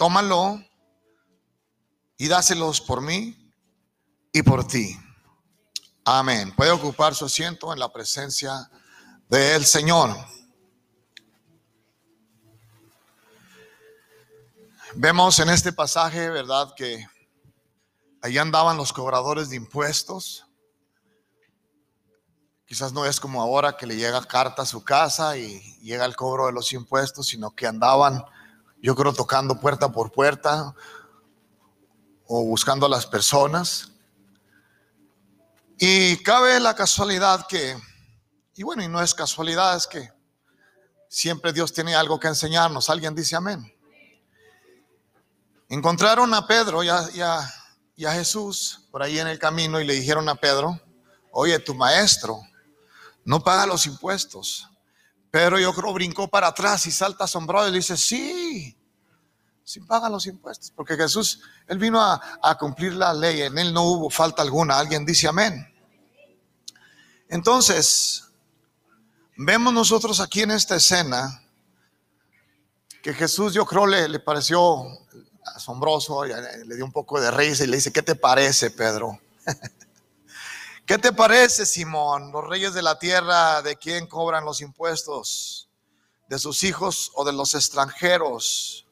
tómalo y dáselos por mí y por ti. Amén. Puede ocupar su asiento en la presencia del Señor. Vemos en este pasaje, ¿verdad? Que ahí andaban los cobradores de impuestos. Quizás no es como ahora que le llega carta a su casa y llega el cobro de los impuestos, sino que andaban, yo creo, tocando puerta por puerta o buscando a las personas. Y cabe la casualidad que, y bueno, y no es casualidad, es que siempre Dios tiene algo que enseñarnos. Alguien dice amén. Encontraron a Pedro y a, y a Jesús por ahí en el camino y le dijeron a Pedro, oye, tu maestro no paga los impuestos. Pero yo creo brincó para atrás y salta asombrado y le dice, sí, sí paga los impuestos. Porque Jesús, Él vino a, a cumplir la ley, en Él no hubo falta alguna. Alguien dice amén. Entonces, vemos nosotros aquí en esta escena que Jesús yo creo le, le pareció asombroso, le dio un poco de risa y le dice, ¿qué te parece, Pedro? ¿Qué te parece, Simón? Los reyes de la tierra, ¿de quién cobran los impuestos? ¿De sus hijos o de los extranjeros?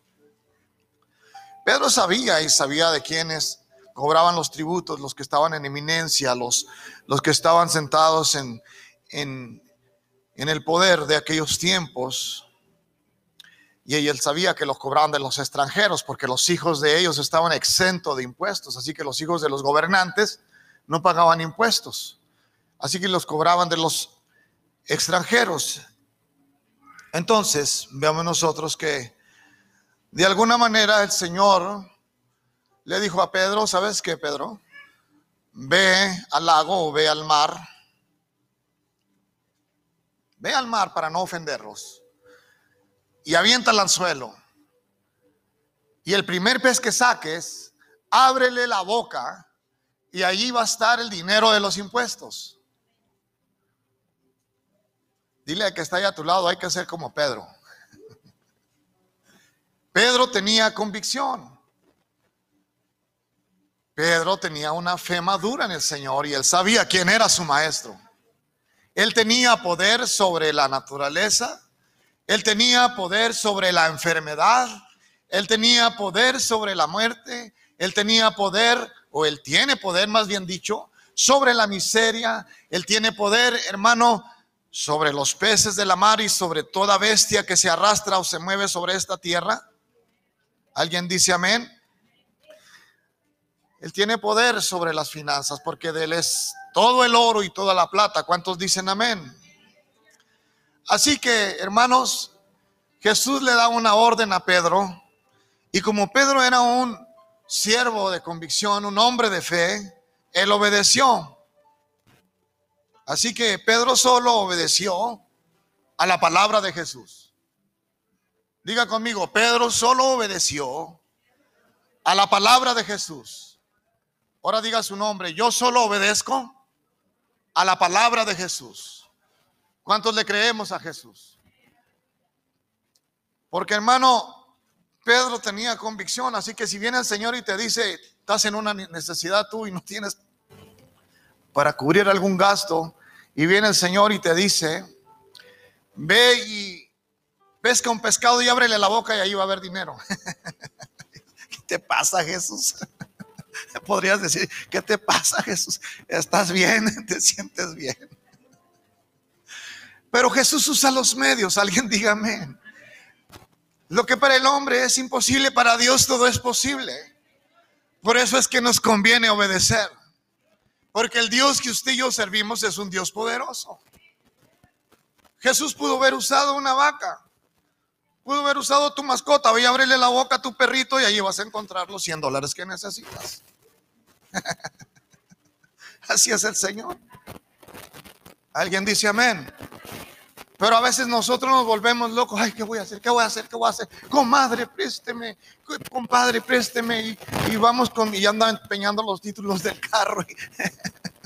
Pedro sabía y sabía de quiénes cobraban los tributos, los que estaban en eminencia, los, los que estaban sentados en, en, en el poder de aquellos tiempos. Y él sabía que los cobraban de los extranjeros porque los hijos de ellos estaban exentos de impuestos. Así que los hijos de los gobernantes no pagaban impuestos. Así que los cobraban de los extranjeros. Entonces, veamos nosotros que de alguna manera el Señor le dijo a Pedro, ¿sabes qué, Pedro? Ve al lago o ve al mar. Ve al mar para no ofenderlos. Y avienta el anzuelo. Y el primer pez que saques, ábrele la boca y allí va a estar el dinero de los impuestos. Dile que está ahí a tu lado, hay que ser como Pedro. Pedro tenía convicción. Pedro tenía una fe madura en el Señor y él sabía quién era su maestro. Él tenía poder sobre la naturaleza, él tenía poder sobre la enfermedad, él tenía poder sobre la muerte, él tenía poder o Él tiene poder, más bien dicho, sobre la miseria. Él tiene poder, hermano, sobre los peces de la mar y sobre toda bestia que se arrastra o se mueve sobre esta tierra. ¿Alguien dice amén? Él tiene poder sobre las finanzas porque de Él es todo el oro y toda la plata. ¿Cuántos dicen amén? Así que, hermanos, Jesús le da una orden a Pedro y como Pedro era un siervo de convicción, un hombre de fe, él obedeció. Así que Pedro solo obedeció a la palabra de Jesús. Diga conmigo, Pedro solo obedeció a la palabra de Jesús. Ahora diga su nombre, yo solo obedezco a la palabra de Jesús. ¿Cuántos le creemos a Jesús? Porque hermano, Pedro tenía convicción, así que si viene el Señor y te dice, estás en una necesidad tú y no tienes para cubrir algún gasto, y viene el Señor y te dice, ve y pesca un pescado y ábrele la boca y ahí va a haber dinero. ¿Qué te pasa, Jesús? Podrías decir, ¿qué te pasa, Jesús? ¿Estás bien? ¿Te sientes bien? Pero Jesús usa los medios, alguien dígame. Lo que para el hombre es imposible, para Dios todo es posible. Por eso es que nos conviene obedecer. Porque el Dios que usted y yo servimos es un Dios poderoso. Jesús pudo haber usado una vaca. Pudo haber usado tu mascota. Voy a abrirle la boca a tu perrito y ahí vas a encontrar los 100 dólares que necesitas. Así es el Señor. ¿Alguien dice amén? Pero a veces nosotros nos volvemos locos. Ay, ¿qué voy a hacer? ¿Qué voy a hacer? ¿Qué voy a hacer? Comadre, présteme. Compadre, présteme. Y, vamos con, y andan empeñando los títulos del carro.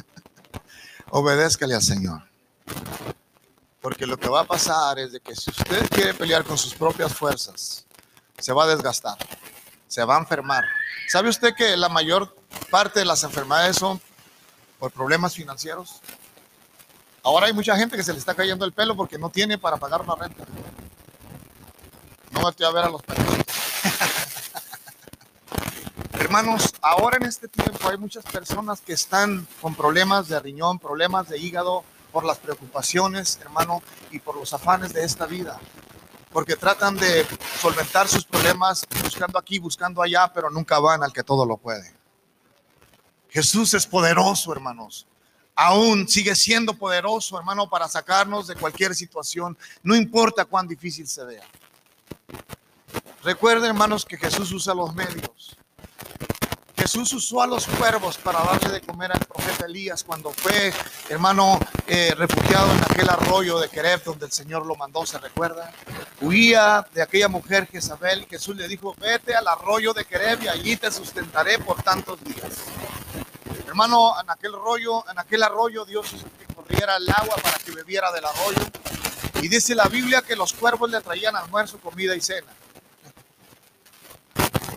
Obedézcale al Señor. Porque lo que va a pasar es de que si usted quiere pelear con sus propias fuerzas, se va a desgastar. se va a enfermar. ¿Sabe usted que la mayor parte de las enfermedades son por problemas financieros? Ahora hay mucha gente que se le está cayendo el pelo porque no tiene para pagar una renta. No estoy a ver a los perros. Hermanos, ahora en este tiempo hay muchas personas que están con problemas de riñón, problemas de hígado, por las preocupaciones, hermano, y por los afanes de esta vida. Porque tratan de solventar sus problemas buscando aquí, buscando allá, pero nunca van al que todo lo puede. Jesús es poderoso, hermanos. Aún sigue siendo poderoso, hermano, para sacarnos de cualquier situación, no importa cuán difícil se vea. Recuerden, hermanos, que Jesús usa los medios. Jesús usó a los cuervos para darle de comer al profeta Elías cuando fue, hermano, eh, refugiado en aquel arroyo de Quereb donde el Señor lo mandó, ¿se recuerda? Huía de aquella mujer Jezabel. Jesús le dijo, vete al arroyo de Quereb y allí te sustentaré por tantos días. Hermano, en aquel arroyo, en aquel arroyo Dios hizo corriera el agua para que bebiera del arroyo. Y dice la Biblia que los cuervos le traían almuerzo, comida y cena.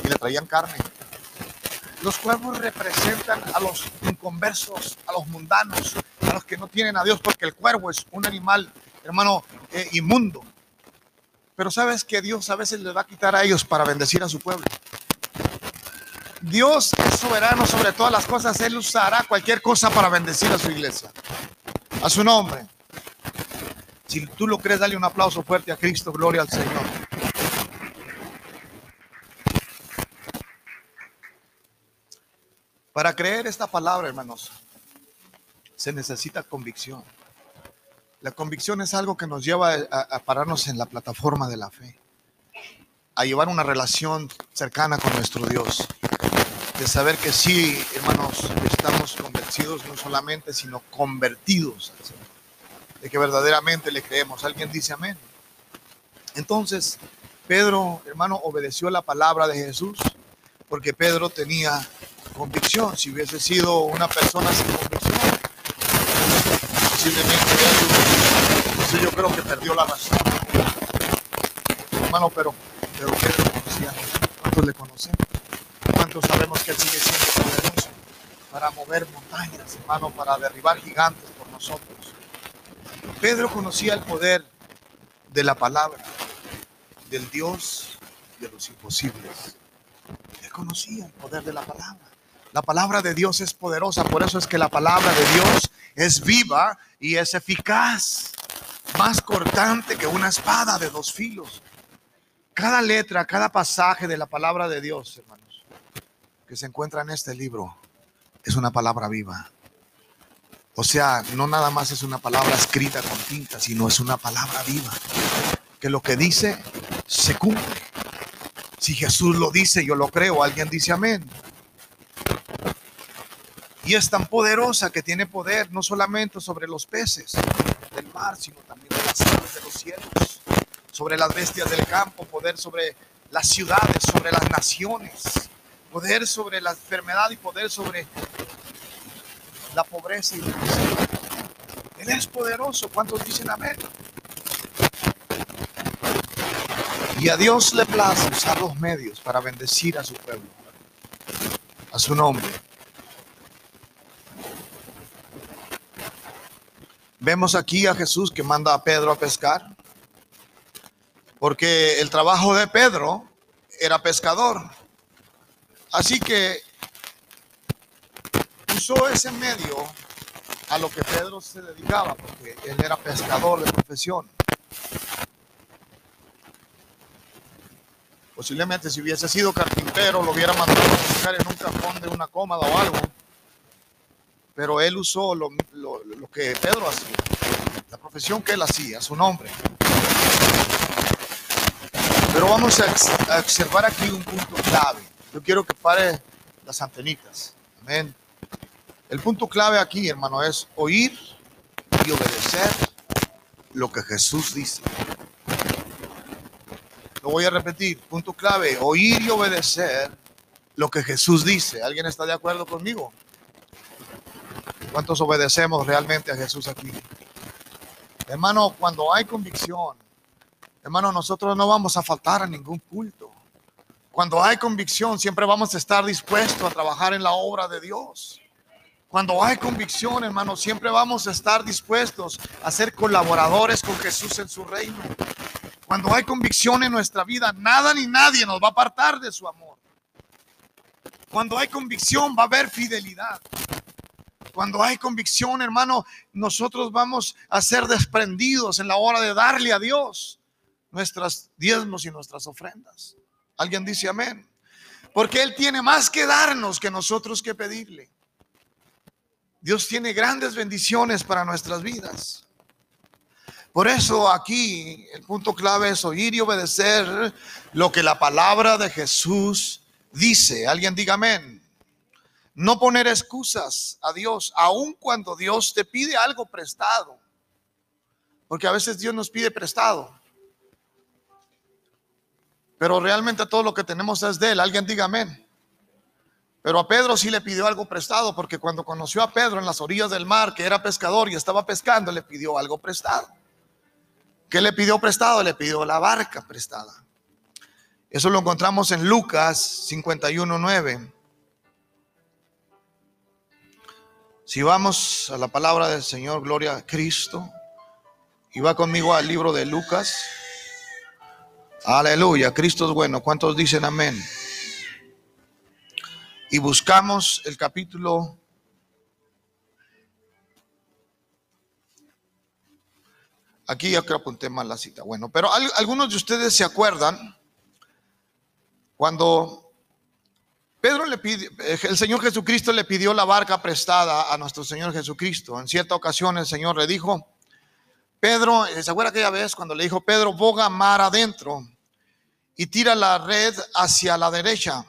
Y le traían carne. Los cuervos representan a los inconversos, a los mundanos, a los que no tienen a Dios, porque el cuervo es un animal, hermano, eh, inmundo. Pero sabes que Dios a veces le va a quitar a ellos para bendecir a su pueblo. Dios es soberano sobre todas las cosas. Él usará cualquier cosa para bendecir a su iglesia. A su nombre. Si tú lo crees, dale un aplauso fuerte a Cristo. Gloria al Señor. Para creer esta palabra, hermanos, se necesita convicción. La convicción es algo que nos lleva a, pararnos en la plataforma de la fe, a llevar una relación cercana con nuestro Dios, de saber que sí, hermanos, estamos convencidos no solamente, sino convertidos de que verdaderamente le creemos. ¿Alguien dice amén? Entonces, Pedro, hermano, obedeció la palabra de Jesús porque Pedro tenía convicción. Si hubiese sido una persona sin convicción, posiblemente entonces yo creo que perdió la razón. Hermano, pero, pero Pedro conocía ¿Cuántos le conocemos? ¿Cuántos sabemos que Él sigue siendo poderoso para mover montañas, hermano, para derribar gigantes por nosotros? Pedro conocía el poder de la palabra, del Dios de los imposibles. Él conocía el poder de la palabra. La palabra de Dios es poderosa, por eso es que la palabra de Dios es viva y es eficaz, más cortante que una espada de dos filos. Cada letra, cada pasaje de la palabra de Dios, hermanos, que se encuentra en este libro, es una palabra viva. O sea, no nada más es una palabra escrita con tinta, sino es una palabra viva. Que lo que dice se cumple. Si Jesús lo dice, yo lo creo. Alguien dice amén. Y es tan poderosa que tiene poder no solamente sobre los peces del mar, sino también de las aves de los cielos, sobre las bestias del campo, poder sobre las ciudades, sobre las naciones, poder sobre la enfermedad y poder sobre la pobreza y la. Él es poderoso. ¿Cuántos dicen amén? Y a Dios le place usar los medios para bendecir a su pueblo, a su nombre. Vemos aquí a Jesús que manda a Pedro a pescar, porque el trabajo de Pedro era pescador. Así que usó ese medio a lo que Pedro se dedicaba, porque él era pescador de profesión. Posiblemente si hubiese sido carpintero lo hubiera mandado a pescar en un cajón de una cómoda o algo pero él usó lo, que Pedro hacía, la profesión que él hacía, su nombre. Pero vamos a, observar aquí un punto clave. Yo quiero que pare las antenitas. Amén. El punto clave aquí, hermano, es oír y obedecer lo que Jesús dice. Lo voy a repetir. Punto clave, oír y obedecer lo que Jesús dice. ¿Alguien está de acuerdo conmigo? ¿Cuántos obedecemos realmente a Jesús aquí? Hermano, cuando hay convicción, hermano, nosotros no vamos a faltar a ningún culto. Cuando hay convicción, siempre vamos a estar dispuestos a trabajar en la obra de Dios. Cuando hay convicción, hermano, siempre vamos a estar dispuestos a ser colaboradores con Jesús en su reino. Cuando hay convicción en nuestra vida, nada ni nadie nos va a apartar de su amor. Cuando hay convicción, va a haber fidelidad. Cuando hay convicción, hermano, nosotros vamos a ser desprendidos en la hora de darle a Dios nuestras diezmos y nuestras ofrendas. Alguien dice amén. Porque Él tiene más que darnos que nosotros que pedirle. Dios tiene grandes bendiciones para nuestras vidas. Por eso aquí el punto clave es oír y obedecer lo que la palabra de Jesús dice. Alguien diga amén. No poner excusas a Dios, aun cuando Dios te pide algo prestado. Porque a veces Dios nos pide prestado. Pero realmente todo lo que tenemos es de Él. Alguien diga amén. Pero a Pedro sí le pidió algo prestado, porque cuando conoció a Pedro en las orillas del mar, que era pescador y estaba pescando, le pidió algo prestado. ¿Qué le pidió prestado? Le pidió la barca prestada. Eso lo encontramos en Lucas 51.9. Si vamos a la palabra del Señor, gloria a Cristo, y va conmigo al libro de Lucas. Aleluya, Cristo es bueno. ¿Cuántos dicen amén? Y buscamos el capítulo Aquí ya que apunté mal la cita. Bueno, pero algunos de ustedes se acuerdan cuando Pedro le pide, el Señor Jesucristo le pidió la barca prestada a nuestro Señor Jesucristo. En cierta ocasión el Señor le dijo, Pedro, ¿se acuerda aquella vez cuando le dijo, Pedro, boga mar adentro? Y tira la red hacia la derecha.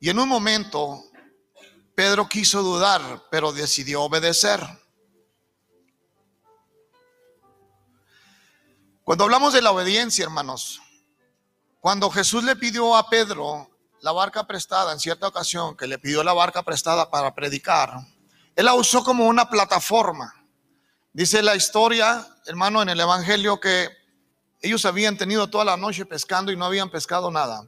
Y en un momento Pedro quiso dudar, pero decidió obedecer. Cuando hablamos de la obediencia, hermanos, cuando Jesús le pidió a Pedro la barca prestada en cierta ocasión, que le pidió la barca prestada para predicar, él la usó como una plataforma. Dice la historia, hermano, en el Evangelio que ellos habían tenido toda la noche pescando y no habían pescado nada.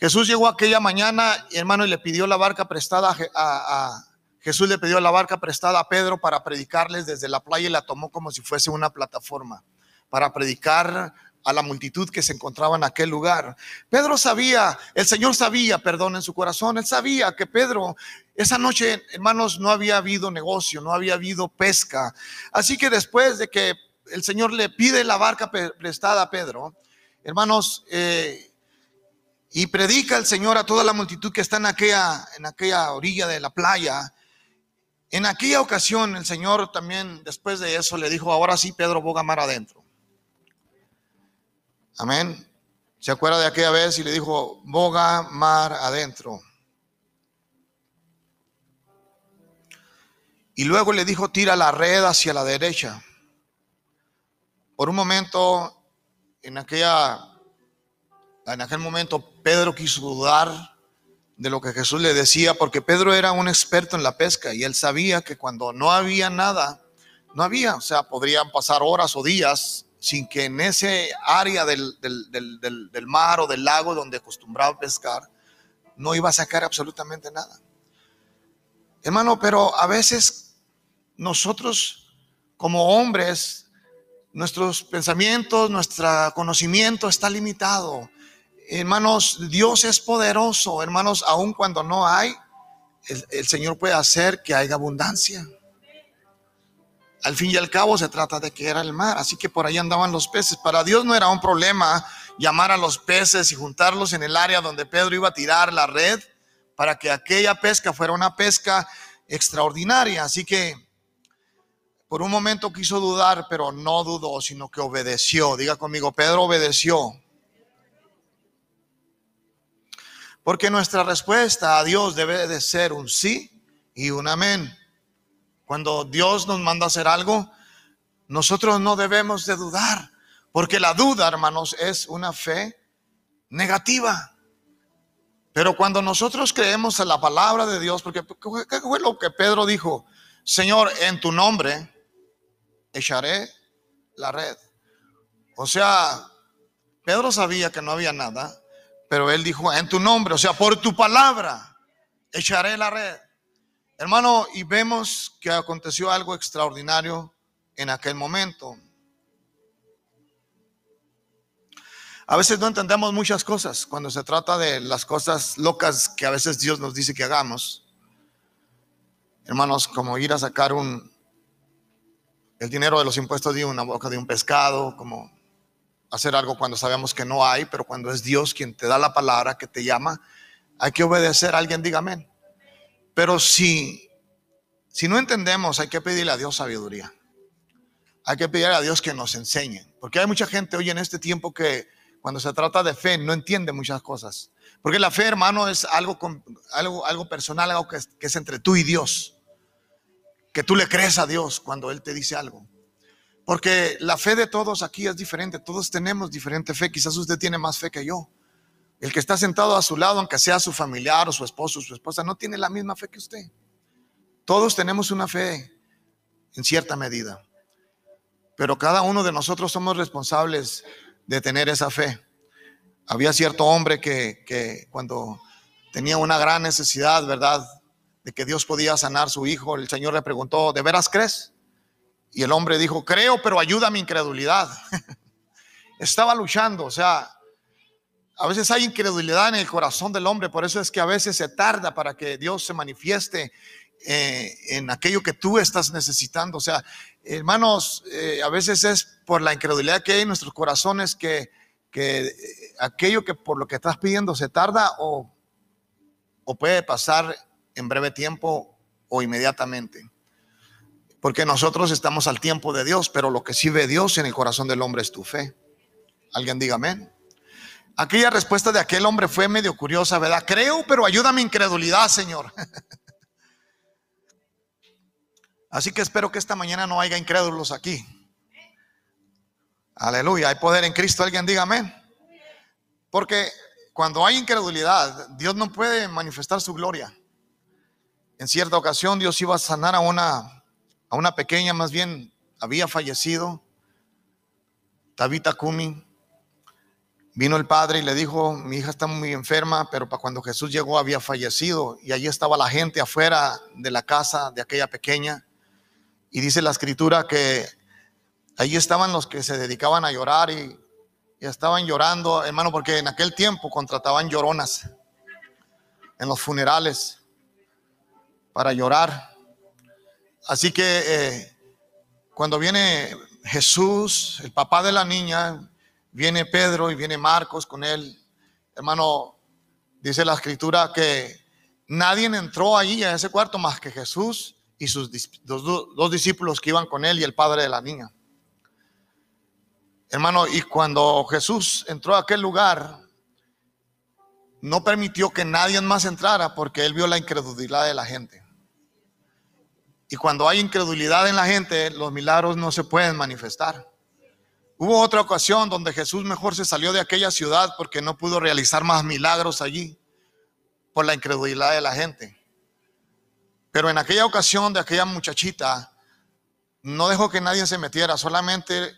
Jesús llegó aquella mañana, hermano, y le pidió la barca prestada a, Jesús le pidió la barca prestada a Pedro para predicarles desde la playa y la tomó como si fuese una plataforma para predicar a la multitud que se encontraba en aquel lugar. Pedro sabía, el Señor sabía, perdón, en su corazón, él sabía que Pedro, esa noche, hermanos, no había habido negocio, no había habido pesca. Así que después de que el Señor le pide la barca prestada a Pedro, hermanos, eh, y predica el Señor a toda la multitud que está en aquella, en aquella orilla de la playa. En aquella ocasión el Señor también, después de eso, le dijo, ahora sí, Pedro, boga mar adentro. Amén. ¿Se acuerda de aquella vez y le dijo, boga mar adentro? Y luego le dijo, tira la red hacia la derecha. Por un momento, en, aquella, en aquel momento, Pedro quiso dudar de lo que Jesús le decía, porque Pedro era un experto en la pesca y él sabía que cuando no había nada, no había, o sea, podrían pasar horas o días sin que en ese área del, del, mar o del lago donde acostumbraba pescar, no iba a sacar absolutamente nada. Hermano, pero a veces nosotros como hombres Nuestros pensamientos, nuestro conocimiento está limitado. Hermanos, Dios es poderoso. Hermanos, aun cuando no hay, el, Señor puede hacer que haya abundancia. Al fin y al cabo se trata de que era el mar, así que por ahí andaban los peces. Para Dios no era un problema llamar a los peces y juntarlos en el área donde Pedro iba a tirar la red para que aquella pesca fuera una pesca extraordinaria. Así que por un momento quiso dudar, pero no dudó, sino que obedeció. Diga conmigo, Pedro obedeció. Porque nuestra respuesta a Dios debe de ser un sí y un amén. Cuando Dios nos manda a hacer algo, nosotros no debemos de dudar, porque la duda, hermanos, es una fe negativa. Pero cuando nosotros creemos en la palabra de Dios, porque ¿qué fue lo que Pedro dijo? Señor, en tu nombre echaré la red. O sea, Pedro sabía que no había nada, pero él dijo, en tu nombre, o sea, por tu palabra, echaré la red. Hermano, y vemos que aconteció algo extraordinario en aquel momento. A veces no entendemos muchas cosas cuando se trata de las cosas locas que a veces Dios nos dice que hagamos. Hermanos, como ir a sacar un el dinero de los impuestos de una boca de un pescado, como hacer algo cuando sabemos que no hay, pero cuando es Dios quien te da la palabra, que te llama, hay que obedecer. Alguien diga amén. Pero si si no entendemos, hay que pedirle a Dios sabiduría. Hay que pedirle a Dios que nos enseñe, porque hay mucha gente hoy en este tiempo que cuando se trata de fe, no entiende muchas cosas. Porque la fe, hermano, es algo, algo, algo personal, algo que que es entre tú y Dios. Que tú le crees a Dios cuando Él te dice algo. Porque la fe de todos aquí es diferente. Todos tenemos diferente fe. Quizás usted tiene más fe que yo. El que está sentado a su lado, aunque sea su familiar o su esposo o su esposa, no tiene la misma fe que usted. Todos tenemos una fe en cierta medida. Pero cada uno de nosotros somos responsables de tener esa fe. Había cierto hombre que, cuando tenía una gran necesidad, ¿verdad? De que Dios podía sanar su hijo, el Señor le preguntó, ¿de veras crees? Y el hombre dijo, creo, pero ayuda a mi incredulidad. Estaba luchando, o sea, a veces hay incredulidad en el corazón del hombre, por eso es que a veces se tarda para que Dios se manifieste eh, en aquello que tú estás necesitando. O sea, hermanos, eh, a veces es por la incredulidad que hay en nuestros corazones que, que eh, aquello que por lo que estás pidiendo se tarda o, o puede pasar en breve tiempo o inmediatamente. Porque nosotros estamos al tiempo de Dios, pero lo que sí ve Dios en el corazón del hombre es tu fe. Alguien diga amén. Aquella respuesta de aquel hombre fue medio curiosa, ¿verdad? Creo, pero ayuda a mi incredulidad, Señor. Así que espero que esta mañana no haya incrédulos aquí. Aleluya, hay poder en Cristo. Alguien diga amén. Porque cuando hay incredulidad, Dios no puede manifestar su gloria. En cierta ocasión Dios iba a sanar a una, a una pequeña, más bien había fallecido, Tabita Kumi. Vino el padre y le dijo, mi hija está muy enferma, pero para cuando Jesús llegó había fallecido y allí estaba la gente afuera de la casa de aquella pequeña. Y dice la escritura que ahí estaban los que se dedicaban a llorar y, estaban llorando, hermano, porque en aquel tiempo contrataban lloronas en los funerales para llorar. Así que eh, cuando viene Jesús, el papá de la niña, viene Pedro y viene Marcos con él, hermano, dice la escritura que nadie entró ahí a ese cuarto más que Jesús y sus dos, discípulos que iban con él y el padre de la niña. Hermano, y cuando Jesús entró a aquel lugar, no permitió que nadie más entrara porque él vio la incredulidad de la gente. Y cuando hay incredulidad en la gente, los milagros no se pueden manifestar. Hubo otra ocasión donde Jesús mejor se salió de aquella ciudad porque no pudo realizar más milagros allí por la incredulidad de la gente. Pero en aquella ocasión de aquella muchachita, no dejó que nadie se metiera, solamente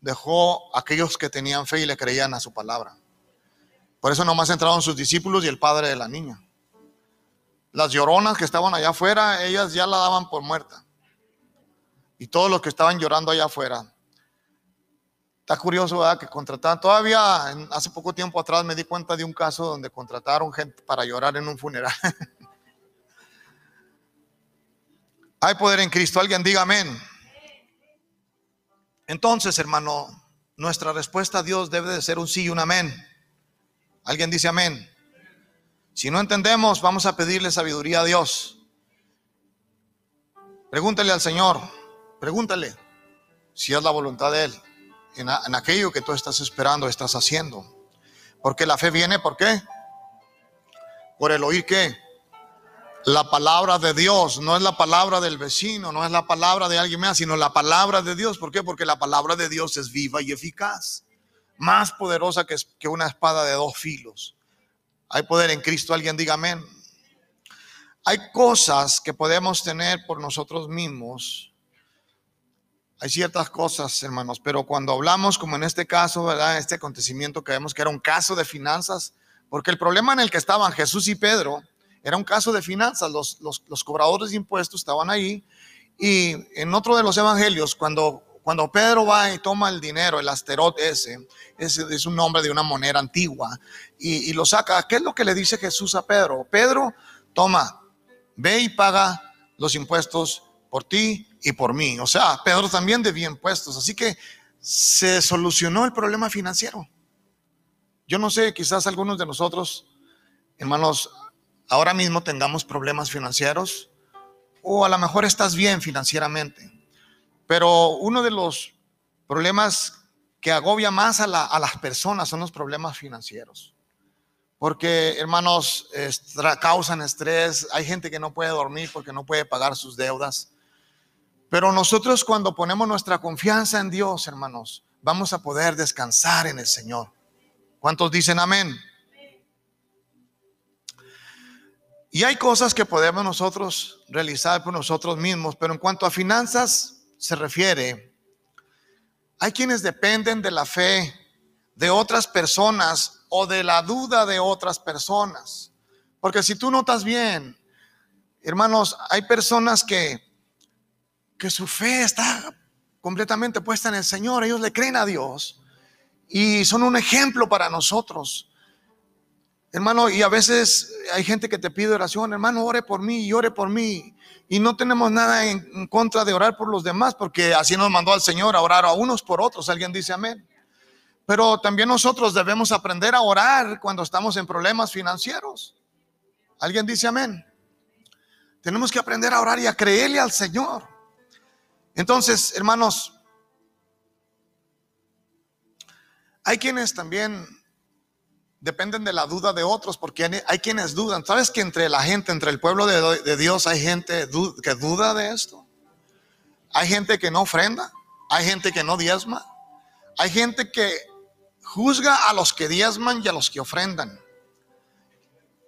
dejó a aquellos que tenían fe y le creían a su palabra. Por eso nomás entraron sus discípulos y el padre de la niña. Las lloronas que estaban allá afuera, ellas ya la daban por muerta. Y todos los que estaban llorando allá afuera. Está curioso, ¿verdad? Que contrataban. Todavía hace poco tiempo atrás me di cuenta de un caso donde contrataron gente para llorar en un funeral. Hay poder en Cristo. Alguien diga amén. Entonces, hermano, nuestra respuesta a Dios debe de ser un sí y un amén. Alguien dice amén. Si no entendemos, vamos a pedirle sabiduría a Dios. Pregúntale al Señor, pregúntale si es la voluntad de Él en, aquello que tú estás esperando, estás haciendo. Porque la fe viene, ¿por qué? Por el oír qué? La palabra de Dios no es la palabra del vecino, no es la palabra de alguien más, sino la palabra de Dios. ¿Por qué? Porque la palabra de Dios es viva y eficaz, más poderosa que, que una espada de dos filos. Hay poder en Cristo, alguien diga amén. Hay cosas que podemos tener por nosotros mismos hay ciertas cosas, hermanos, pero cuando hablamos, como en este caso, ¿verdad? Este acontecimiento que vemos que era un caso de finanzas, porque el problema en el que estaban Jesús y Pedro era un caso de finanzas, los, los, cobradores de impuestos estaban ahí, y en otro de los evangelios, cuando, cuando Pedro va y toma el dinero, el asterot ese, ese es un nombre de una moneda antigua, y, y lo saca, ¿qué es lo que le dice Jesús a Pedro? Pedro, toma, ve y paga los impuestos por ti y por mí. O sea, Pedro también debía impuestos. Así que se solucionó el problema financiero. Yo no sé, quizás algunos de nosotros, hermanos, ahora mismo tengamos problemas financieros o a lo mejor estás bien financieramente. Pero uno de los problemas que agobia más a, las personas son los problemas financieros. Porque, hermanos, causan estrés. Hay gente que no puede dormir porque no puede pagar sus deudas. Pero nosotros cuando ponemos nuestra confianza en Dios, hermanos, vamos a poder descansar en el Señor. ¿Cuántos dicen amén? Y hay cosas que podemos nosotros realizar por nosotros mismos, pero en cuanto a finanzas se refiere, hay quienes dependen de la fe de otras personas o de la duda de otras personas. Porque si tú notas bien, hermanos, hay personas que que su fe está completamente puesta en el Señor. Ellos le creen a Dios y son un ejemplo para nosotros. Hermano, y a veces hay gente que te pide oración, hermano, ore por mí y ore por mí. Y no tenemos nada en, contra de orar por los demás, porque así nos mandó al Señor a orar a unos por otros. Alguien dice amén. Pero también nosotros debemos aprender a orar cuando estamos en problemas financieros. Alguien dice amén. Tenemos que aprender a orar y a creerle al Señor. Entonces, hermanos, hay quienes también dependen de la duda de otros, porque hay quienes dudan. ¿Sabes que entre la gente, entre el pueblo de, Dios, hay gente que duda de esto? Hay gente que no ofrenda, hay gente que no diezma, hay gente que juzga a los que diezman y a los que ofrendan.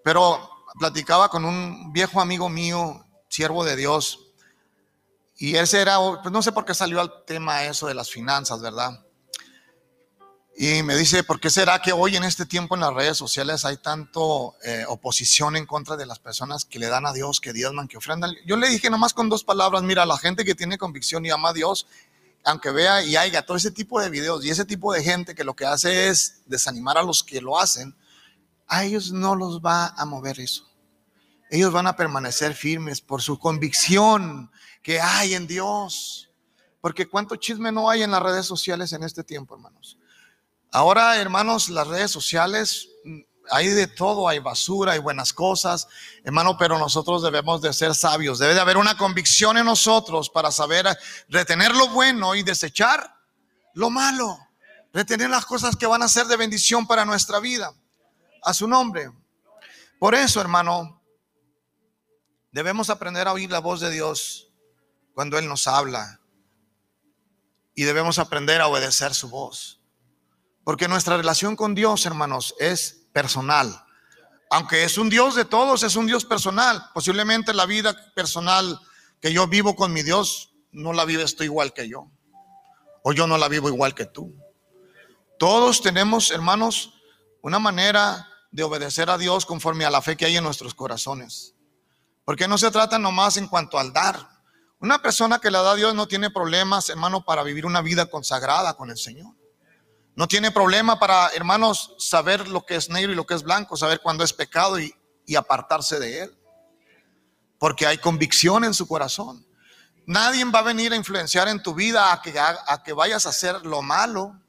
Pero platicaba con un viejo amigo mío, siervo de Dios, y ese era, pues no sé por qué salió al tema eso de las finanzas, ¿verdad? Y me dice, ¿por qué será que hoy en este tiempo en las redes sociales hay tanto eh, oposición en contra de las personas que le dan a Dios, que diezman, que ofrendan? Yo le dije nomás con dos palabras, mira, la gente que tiene convicción y ama a Dios, aunque vea y haya todo ese tipo de videos y ese tipo de gente que lo que hace es desanimar a los que lo hacen, a ellos no los va a mover eso. Ellos van a permanecer firmes por su convicción que hay en Dios. Porque cuánto chisme no hay en las redes sociales en este tiempo, hermanos. Ahora, hermanos, las redes sociales mm, hay de todo, hay basura, hay buenas cosas, hermano, pero nosotros debemos de ser sabios. Debe de haber una convicción en nosotros para saber retener lo bueno y desechar lo malo. Retener las cosas que van a ser de bendición para nuestra vida. A su nombre. Por eso, hermano, debemos aprender a oír la voz de Dios cuando Él nos habla. Y debemos aprender a obedecer su voz. Porque nuestra relación con Dios, hermanos, es personal. Aunque es un Dios de todos, es un Dios personal. Posiblemente la vida personal que yo vivo con mi Dios, no la vives tú igual que yo. O yo no la vivo igual que tú. Todos tenemos, hermanos, una manera de obedecer a Dios conforme a la fe que hay en nuestros corazones. Porque no se trata nomás en cuanto al dar, una persona que le da a Dios no tiene problemas, hermano, para vivir una vida consagrada con el Señor. No tiene problema para, hermanos, saber lo que es negro y lo que es blanco, saber cuándo es pecado y, apartarse de él. Porque hay convicción en su corazón. Nadie va a venir a influenciar en tu vida a que, a, que vayas a hacer lo malo.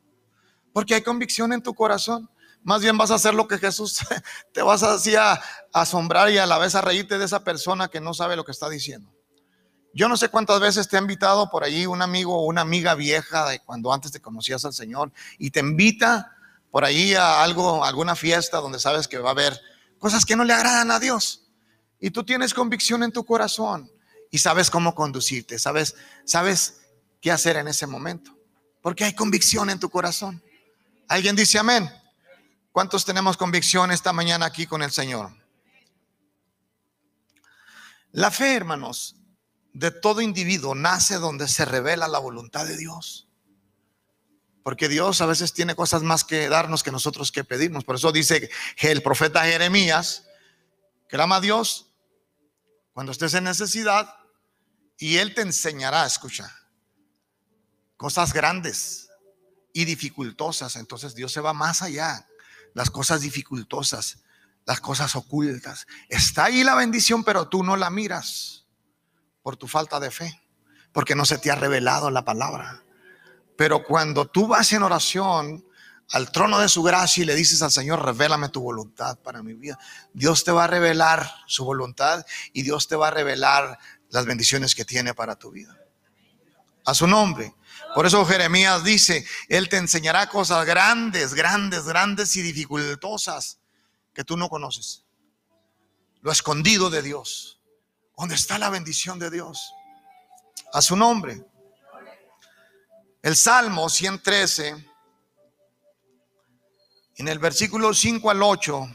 Porque hay convicción en tu corazón. Más bien vas a hacer lo que Jesús te vas así a asombrar y a la vez a reírte de esa persona que no sabe lo que está diciendo. Yo no sé cuántas veces te ha invitado por ahí un amigo o una amiga vieja de cuando antes te conocías al Señor y te invita por ahí a algo, alguna fiesta donde sabes que va a haber cosas que no le agradan a Dios. Y tú tienes convicción en tu corazón y sabes cómo conducirte, sabes, sabes qué hacer en ese momento. Porque hay convicción en tu corazón. ¿Alguien dice amén? ¿Cuántos tenemos convicción esta mañana aquí con el Señor? La fe, hermanos, de todo individuo nace donde se revela la voluntad de Dios. Porque Dios a veces tiene cosas más que darnos que nosotros que pedirnos. Por eso dice el profeta Jeremías, clama a Dios cuando estés en necesidad y Él te enseñará, escucha, cosas grandes y dificultosas. Entonces Dios se va más allá. Las cosas dificultosas, las cosas ocultas. Está ahí la bendición, pero tú no la miras por tu falta de fe, porque no se te ha revelado la palabra. Pero cuando tú vas en oración al trono de su gracia y le dices al Señor, revélame tu voluntad para mi vida, Dios te va a revelar su voluntad y Dios te va a revelar las bendiciones que tiene para tu vida. A su nombre. Por eso Jeremías dice, Él te enseñará cosas grandes, grandes, grandes y dificultosas que tú no conoces. Lo escondido de Dios. ¿Dónde está la bendición de Dios? A su nombre. El Salmo 113, en el versículo 5 al 8,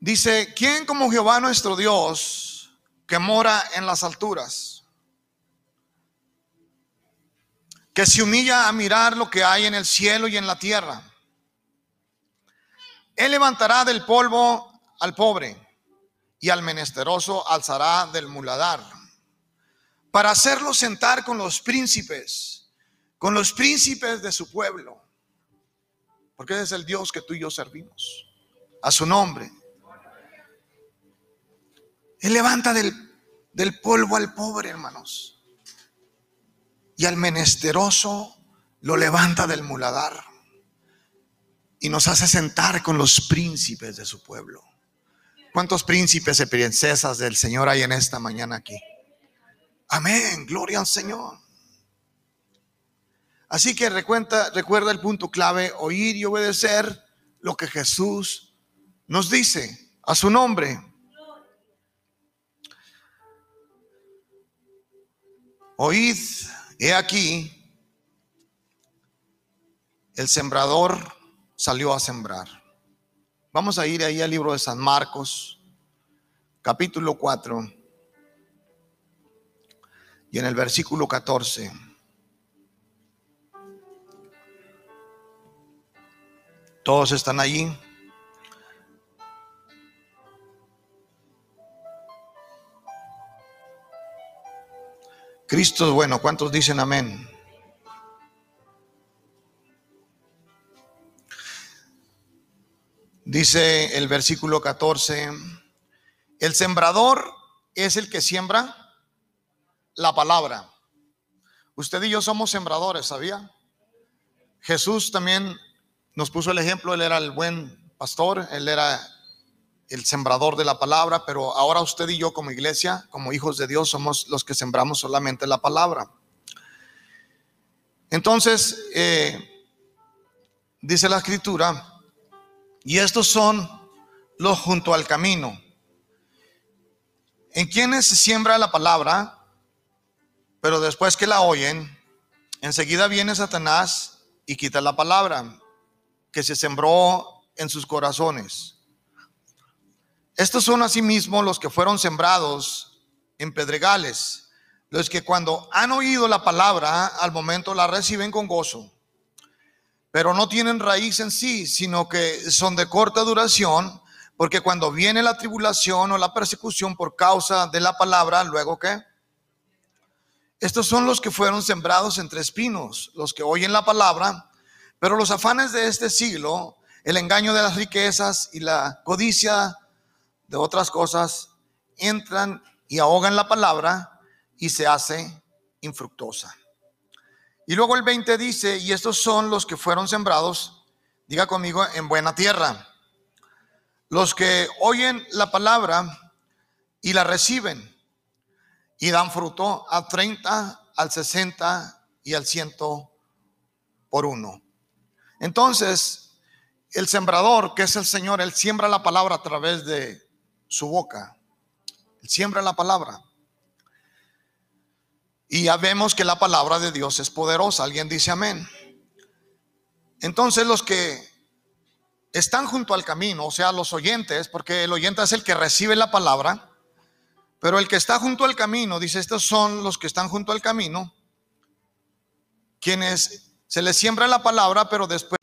dice, ¿quién como Jehová nuestro Dios que mora en las alturas? Que se humilla a mirar lo que hay en el cielo y en la tierra. Él levantará del polvo al pobre y al menesteroso alzará del muladar para hacerlo sentar con los príncipes, con los príncipes de su pueblo. Porque es el Dios que tú y yo servimos. A su nombre. Él levanta del, del polvo al pobre, hermanos. Y al menesteroso lo levanta del muladar. Y nos hace sentar con los príncipes de su pueblo. ¿Cuántos príncipes y princesas del Señor hay en esta mañana aquí? Amén, gloria al Señor. Así que recuerda, recuerda el punto clave, oír y obedecer lo que Jesús nos dice a su nombre. Oíd, he aquí, el sembrador salió a sembrar. Vamos a ir ahí al libro de San Marcos, capítulo 4. Y en el versículo 14. Todos están allí. Cristo bueno. ¿Cuántos dicen amén? Dice el versículo 14, el sembrador es el que siembra la palabra. Usted y yo somos sembradores, ¿sabía? Jesús también nos puso el ejemplo, él era el buen pastor, él era el sembrador de la palabra, pero ahora usted y yo como iglesia, como hijos de Dios, somos los que sembramos solamente la palabra. Entonces, eh, dice la escritura, y estos son los junto al camino. En quienes se siembra la palabra, pero después que la oyen, enseguida viene Satanás y quita la palabra que se sembró en sus corazones. Estos son asimismo los que fueron sembrados en pedregales, los que cuando han oído la palabra, al momento la reciben con gozo, pero no tienen raíz en sí, sino que son de corta duración, porque cuando viene la tribulación o la persecución por causa de la palabra, luego que estos son los que fueron sembrados entre espinos, los que oyen la palabra, pero los afanes de este siglo, el engaño de las riquezas y la codicia de otras cosas, entran y ahogan la palabra y se hace infructuosa. Y luego el 20 dice, y estos son los que fueron sembrados, diga conmigo, en buena tierra. Los que oyen la palabra y la reciben y dan fruto a 30, al 60 y al 100 por uno. Entonces, el sembrador, que es el Señor, Él siembra la palabra a través de su boca. Él siembra la palabra. Y ya vemos que la palabra de Dios es poderosa. Alguien dice amén. Entonces los que están junto al camino, o sea, los oyentes, porque el oyente es el que recibe la palabra, pero el que está junto al camino, dice, estos son los que están junto al camino, quienes se les siembra la palabra, pero después,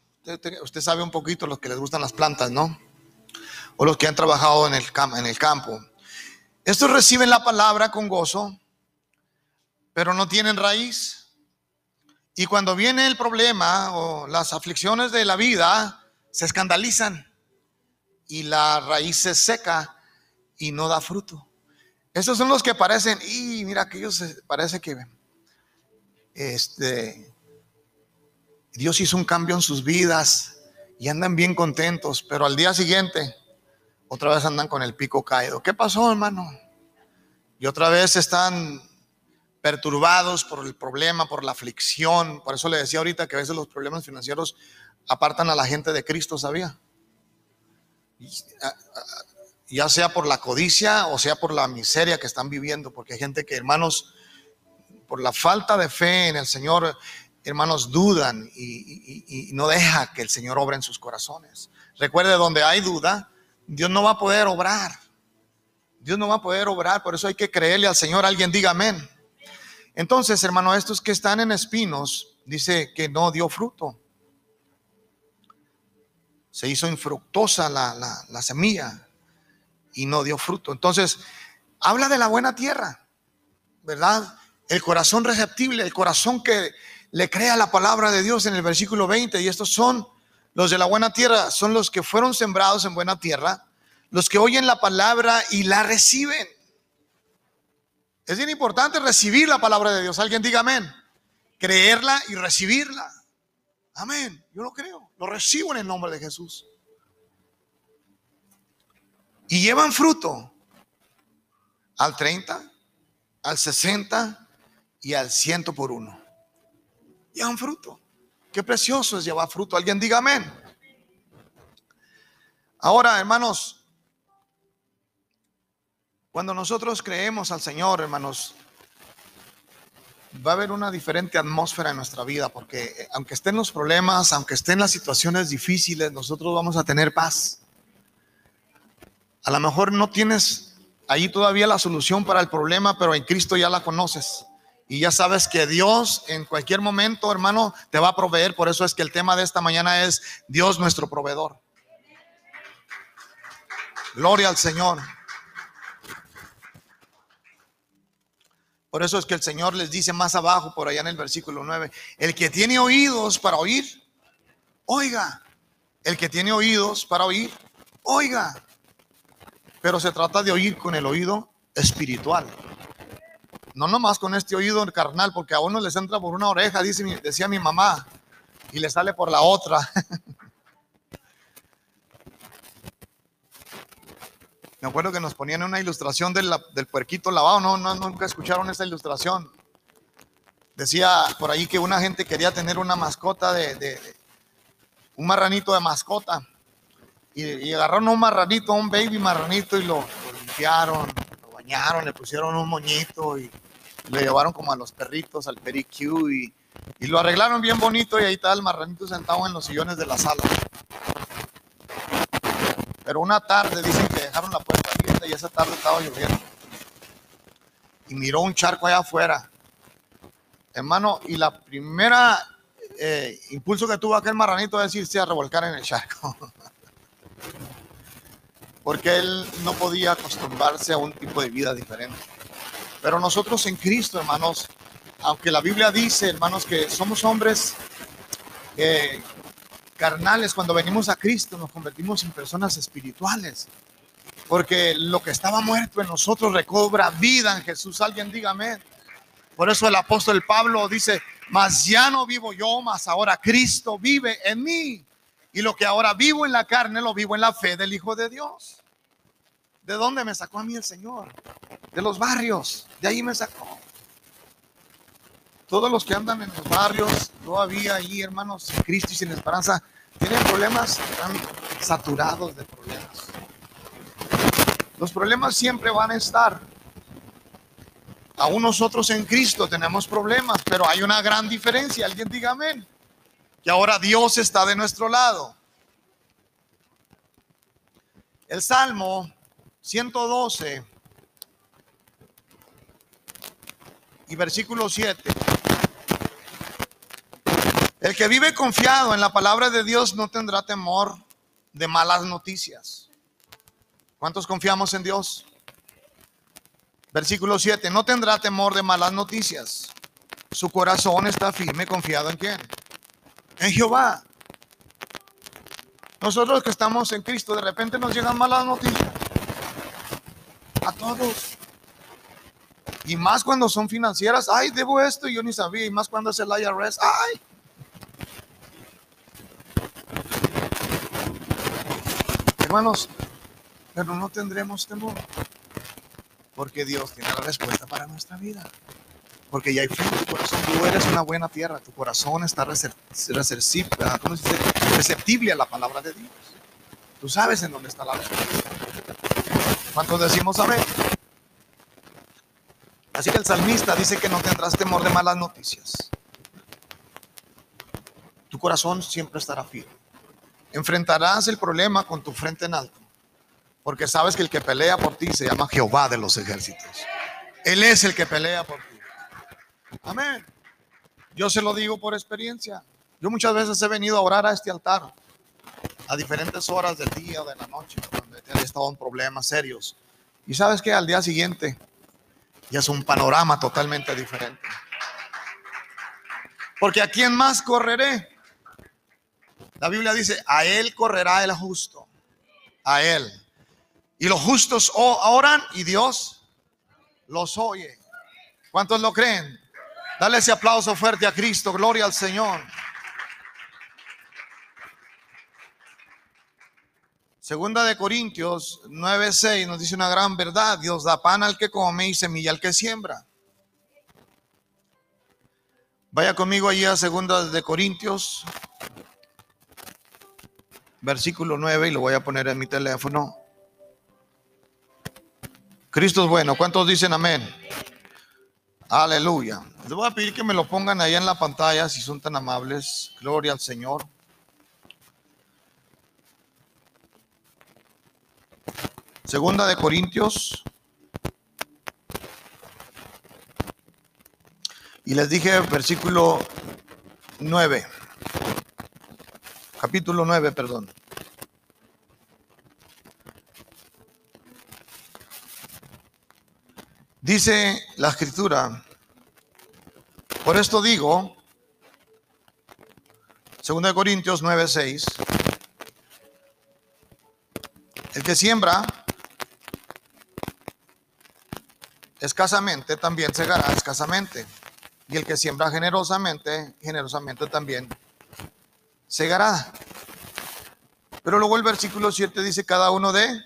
usted sabe un poquito los que les gustan las plantas, ¿no? O los que han trabajado en el, en el campo. Estos reciben la palabra con gozo, pero no tienen raíz. Y cuando viene el problema o las aflicciones de la vida, se escandalizan y la raíz se seca y no da fruto. Esos son los que parecen, y mira que ellos parece que este, Dios hizo un cambio en sus vidas y andan bien contentos, pero al día siguiente otra vez andan con el pico caído. ¿Qué pasó, hermano? Y otra vez están perturbados por el problema, por la aflicción. Por eso le decía ahorita que a veces los problemas financieros apartan a la gente de Cristo, ¿sabía? Ya sea por la codicia o sea por la miseria que están viviendo, porque hay gente que, hermanos, por la falta de fe en el Señor, hermanos, dudan y, no deja que el Señor obre en sus corazones. Recuerde, donde hay duda, Dios no va a poder obrar. Dios no va a poder obrar, por eso hay que creerle al Señor. Alguien diga amén. Entonces, hermano, estos que están en espinos, dice que no dio fruto se hizo infructuosa la, semilla y no dio fruto. Entonces, habla de la buena tierra, ¿verdad? El corazón receptible, el corazón que le crea la palabra de Dios en el versículo 20. Y estos son los de la buena tierra, son los que fueron sembrados en buena tierra, los que oyen la palabra y la reciben. Es bien importante recibir la palabra de Dios. Alguien diga amén. Creerla y recibirla. Amén. Yo lo creo. Lo recibo en el nombre de Jesús. Y llevan fruto al 30, al 60 y al 100 por uno. Llevan fruto. Qué precioso es llevar fruto. Alguien diga amén. Ahora, hermanos, cuando nosotros creemos al Señor, hermanos, va a haber una diferente atmósfera en nuestra vida, porque eh, aunque estén los problemas, aunque estén las situaciones difíciles, nosotros vamos a tener paz. A lo mejor no tienes ahí todavía la solución para el problema, pero en Cristo ya la conoces. Y ya sabes que Dios en cualquier momento, hermano, te va a proveer. Por eso es que el tema de esta mañana es Dios nuestro proveedor. Gloria al Señor. Por eso es que el Señor les dice más abajo, por allá en el versículo 9, el que tiene oídos para oír, oiga. El que tiene oídos para oír, oiga. Pero se trata de oír con el oído espiritual. No nomás con este oído carnal, porque a uno les entra por una oreja, dice, decía mi mamá, y le sale por la otra. Me acuerdo que nos ponían una ilustración del, puerquito lavado, no, no, nunca escucharon esa ilustración. Decía por ahí que una gente quería tener una mascota de, un marranito de mascota. Y, agarraron un marranito, un baby marranito y lo, limpiaron, lo bañaron, le pusieron un moñito y lo llevaron como a los perritos, al pericue y, y lo arreglaron bien bonito y ahí está el marranito sentado en los sillones de la sala. Pero una tarde dicen dejaron la puerta abierta y esa tarde estaba lloviendo. Y miró un charco allá afuera. Hermano, y la primera eh, impulso que tuvo aquel marranito es irse a revolcar en el charco. Porque él no podía acostumbrarse a un tipo de vida diferente. Pero nosotros en Cristo, hermanos, aunque la Biblia dice, hermanos, que somos hombres eh, carnales, cuando venimos a Cristo nos convertimos en personas espirituales. Porque lo que estaba muerto en nosotros recobra vida en Jesús. Alguien dígame. Por eso el apóstol Pablo dice, mas ya no vivo yo, mas ahora Cristo vive en mí. Y lo que ahora vivo en la carne, lo vivo en la fe del Hijo de Dios. ¿De dónde me sacó a mí el Señor? De los barrios. De ahí me sacó. Todos los que andan en los barrios, todavía ahí, hermanos, sin Cristo y sin esperanza, tienen problemas, están saturados de problemas. Los problemas siempre van a estar. Aún nosotros en Cristo tenemos problemas, pero hay una gran diferencia. Alguien diga amén. Que ahora Dios está de nuestro lado. El Salmo 112 y versículo 7. El que vive confiado en la palabra de Dios no tendrá temor de malas noticias. ¿Cuántos confiamos en Dios? Versículo 7. No tendrá temor de malas noticias. Su corazón está firme, confiado en quién? En Jehová. Nosotros que estamos en Cristo, de repente nos llegan malas noticias. A todos. Y más cuando son financieras. Ay, debo esto y yo ni sabía. Y más cuando es el IRS. Ay. Hermanos, pero no tendremos temor. Porque Dios tiene la respuesta para nuestra vida. Porque ya hay fe en tu corazón. Tú eres una buena tierra. Tu corazón está receptible a la palabra de Dios. Tú sabes en dónde está la respuesta. ¿Cuántos decimos amén? Así que el salmista dice que no tendrás temor de malas noticias. Tu corazón siempre estará firme. Enfrentarás el problema con tu frente en alto. Porque sabes que el que pelea por ti se llama Jehová de los ejércitos. Él es el que pelea por ti. Amén. Yo se lo digo por experiencia. Yo muchas veces he venido a orar a este altar a diferentes horas del día o de la noche, cuando he estado en problemas serios. Y sabes que al día siguiente ya es un panorama totalmente diferente. Porque a quién más correré? La Biblia dice, a él correrá el justo. A él. Y los justos oran y Dios los oye. ¿Cuántos lo creen? Dale ese aplauso fuerte a Cristo. Gloria al Señor. Segunda de Corintios 9:6 nos dice una gran verdad. Dios da pan al que come y semilla al que siembra. Vaya conmigo allí a Segunda de Corintios, versículo 9, y lo voy a poner en mi teléfono. Cristo es bueno. ¿Cuántos dicen amén? Aleluya. Les voy a pedir que me lo pongan ahí en la pantalla si son tan amables. Gloria al Señor. Segunda de Corintios. Y les dije versículo 9. Capítulo 9, perdón. Dice la escritura, por esto digo, 2 Corintios 9, 6, el que siembra escasamente también segará escasamente, y el que siembra generosamente, generosamente también segará. Pero luego el versículo 7 dice, cada uno de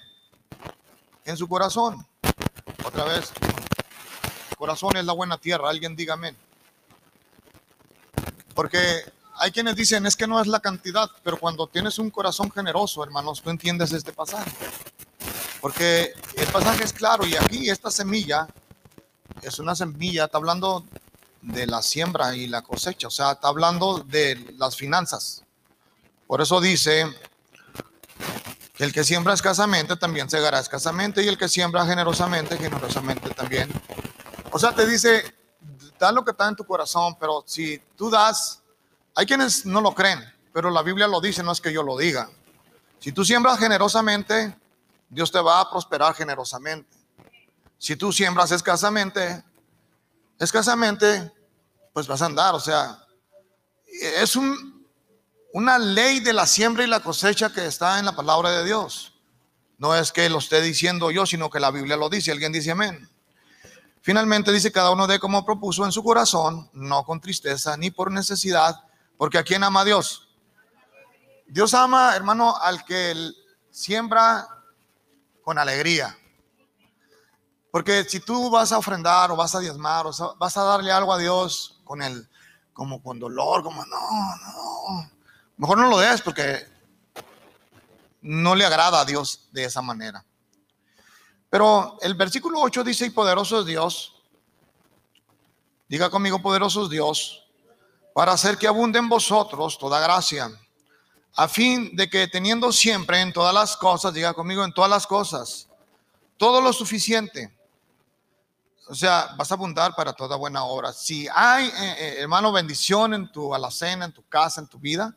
en su corazón. Otra vez, corazón es la buena tierra, alguien diga amén. Porque hay quienes dicen, es que no es la cantidad, pero cuando tienes un corazón generoso, hermanos, tú entiendes este pasaje. Porque el pasaje es claro y aquí esta semilla es una semilla, está hablando de la siembra y la cosecha, o sea, está hablando de las finanzas. Por eso dice que el que siembra escasamente también segará escasamente y el que siembra generosamente, generosamente también o sea, te dice, da lo que está en tu corazón, pero si tú das, hay quienes no lo creen, pero la Biblia lo dice, no es que yo lo diga. Si tú siembras generosamente, Dios te va a prosperar generosamente. Si tú siembras escasamente, escasamente, pues vas a andar. O sea, es un, una ley de la siembra y la cosecha que está en la palabra de Dios. No es que lo esté diciendo yo, sino que la Biblia lo dice. Alguien dice amén. Finalmente dice, cada uno de como propuso en su corazón, no con tristeza ni por necesidad, porque a quién ama a Dios. Dios ama, hermano, al que siembra con alegría. Porque si tú vas a ofrendar o vas a diezmar o vas a darle algo a Dios con el, como con dolor, como no, no, mejor no lo des porque no le agrada a Dios de esa manera. Pero el versículo 8 dice, y poderoso es Dios, diga conmigo, poderoso es Dios, para hacer que abunde en vosotros toda gracia, a fin de que teniendo siempre en todas las cosas, diga conmigo, en todas las cosas, todo lo suficiente. O sea, vas a abundar para toda buena obra. Si hay, eh, eh, hermano, bendición en tu alacena, en tu casa, en tu vida,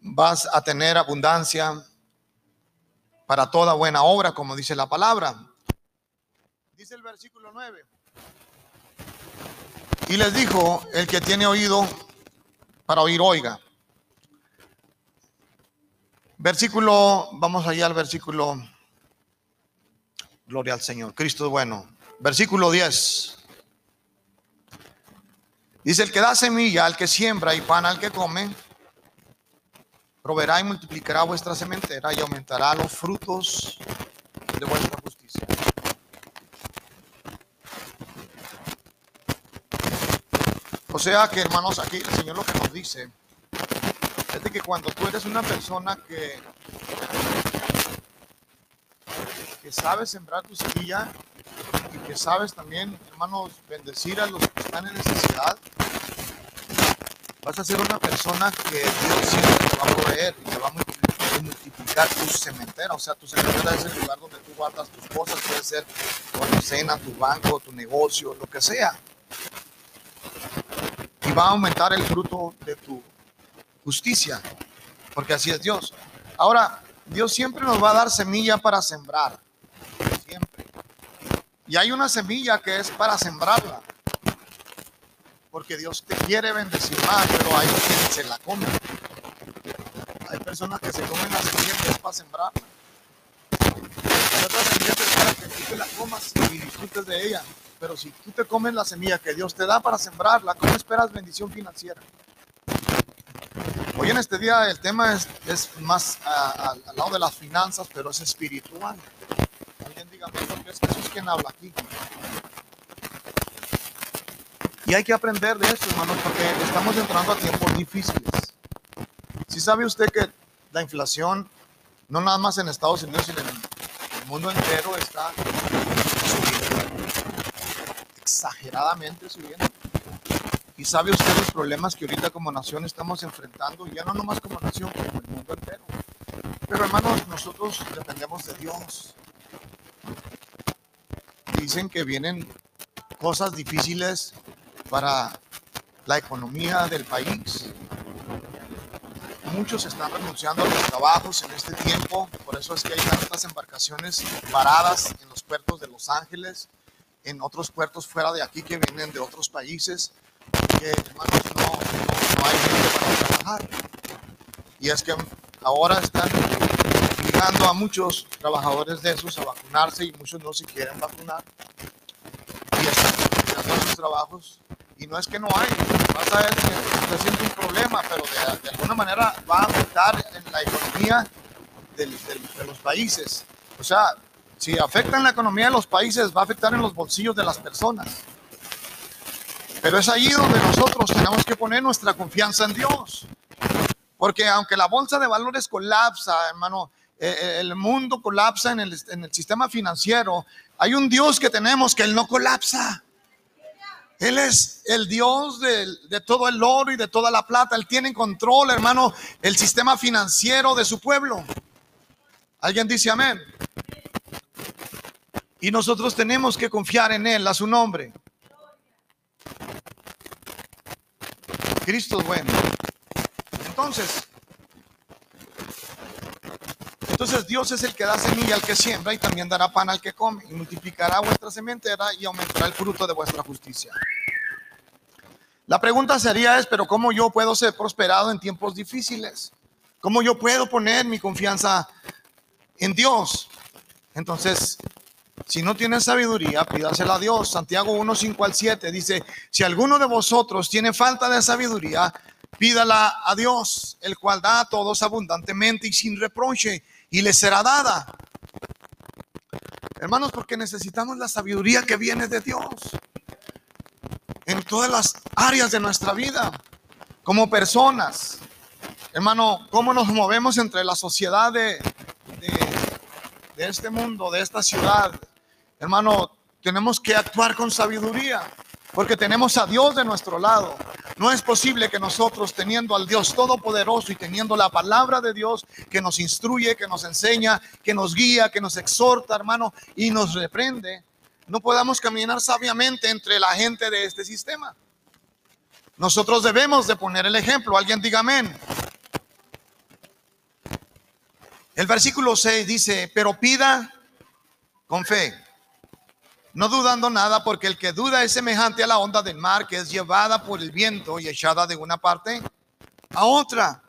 vas a tener abundancia para toda buena obra, como dice la palabra. Dice el versículo 9. Y les dijo, el que tiene oído para oír, oiga. Versículo, vamos allá al versículo, gloria al Señor, Cristo es bueno. Versículo 10. Dice, el que da semilla al que siembra y pan al que come, proveerá y multiplicará vuestra sementera y aumentará los frutos de vuestra justicia. O sea que, hermanos, aquí el Señor lo que nos dice es de que cuando tú eres una persona que, que sabes sembrar tu semilla y que sabes también, hermanos, bendecir a los que están en necesidad, vas a ser una persona que Dios siempre te va a proveer y te va a multiplicar tu cementera. O sea, tu cementera es el lugar donde tú guardas tus cosas, puede ser tu almacena, tu banco, tu negocio, lo que sea. Va a aumentar el fruto de tu justicia, porque así es Dios. Ahora, Dios siempre nos va a dar semilla para sembrar, siempre. Y hay una semilla que es para sembrarla porque Dios te quiere bendecir más, pero hay quienes se la comen. Hay personas que se comen las semillas para sembrar. Hay otras semillas para que tú te la comas y disfrutes de ella. Pero si tú te comes la semilla que Dios te da para sembrarla, ¿cómo esperas bendición financiera? Hoy en este día el tema es, es más al lado de las finanzas, pero es espiritual. Alguien dígame, porque es Jesús quien habla aquí. Y hay que aprender de esto, hermanos, porque estamos entrando a tiempos difíciles. Si sabe usted que la inflación, no nada más en Estados Unidos, sino en el mundo entero, está. Exageradamente subiendo. Y sabe usted los problemas que ahorita como nación estamos enfrentando, ya no nomás como nación, como el mundo entero. Pero hermanos, nosotros dependemos de Dios. Dicen que vienen cosas difíciles para la economía del país. Muchos están renunciando a los trabajos en este tiempo, por eso es que hay tantas embarcaciones paradas en los puertos de Los Ángeles, en otros puertos fuera de aquí que vienen de otros países, que hermanos no, no, hay gente para trabajar. Y es que ahora están obligando a muchos trabajadores de esos a vacunarse y muchos no se quieren vacunar. Y están haciendo sus trabajos y no es que no hay, vas a ver que se siente un problema, pero de, alguna manera va a afectar en la economía de los países. O sea, si afecta en la economía de los países, va a afectar en los bolsillos de las personas. Pero es allí donde nosotros tenemos que poner nuestra confianza en Dios. Porque aunque la bolsa de valores colapsa, hermano, eh, eh, el mundo colapsa en el, sistema financiero, hay un Dios que tenemos que Él no colapsa. Él es el Dios de, todo el oro y de toda la plata. Él tiene en control, hermano, el sistema financiero de su pueblo. ¿Alguien dice amén? Y nosotros tenemos que confiar en Él, a su nombre. Cristo es bueno. Entonces, entonces Dios es el que da semilla al que siembra y también dará pan al que come y multiplicará vuestra sementera y aumentará el fruto de vuestra justicia. La pregunta sería es, pero ¿cómo yo puedo ser prosperado en tiempos difíciles? ¿Cómo yo puedo poner mi confianza en Dios? Entonces, si no tiene sabiduría, pídasela a Dios. Santiago 1, 5 al 7 dice, si alguno de vosotros tiene falta de sabiduría, pídala a Dios, el cual da a todos abundantemente y sin reproche y le será dada. Hermanos, porque necesitamos la sabiduría que viene de Dios en todas las áreas de nuestra vida, como personas. Hermano, cómo nos movemos entre la sociedad de, este mundo, de esta ciudad. Hermano, tenemos que actuar con sabiduría, porque tenemos a Dios de nuestro lado. No es posible que nosotros, teniendo al Dios Todopoderoso y teniendo la palabra de Dios que nos instruye, que nos enseña, que nos guía, que nos exhorta, hermano, y nos reprende, no podamos caminar sabiamente entre la gente de este sistema. Nosotros debemos de poner el ejemplo. Alguien diga amén. El versículo 6 dice, pero pida con fe, no dudando nada, porque el que duda es semejante a la onda del mar que es llevada por el viento y echada de una parte a otra.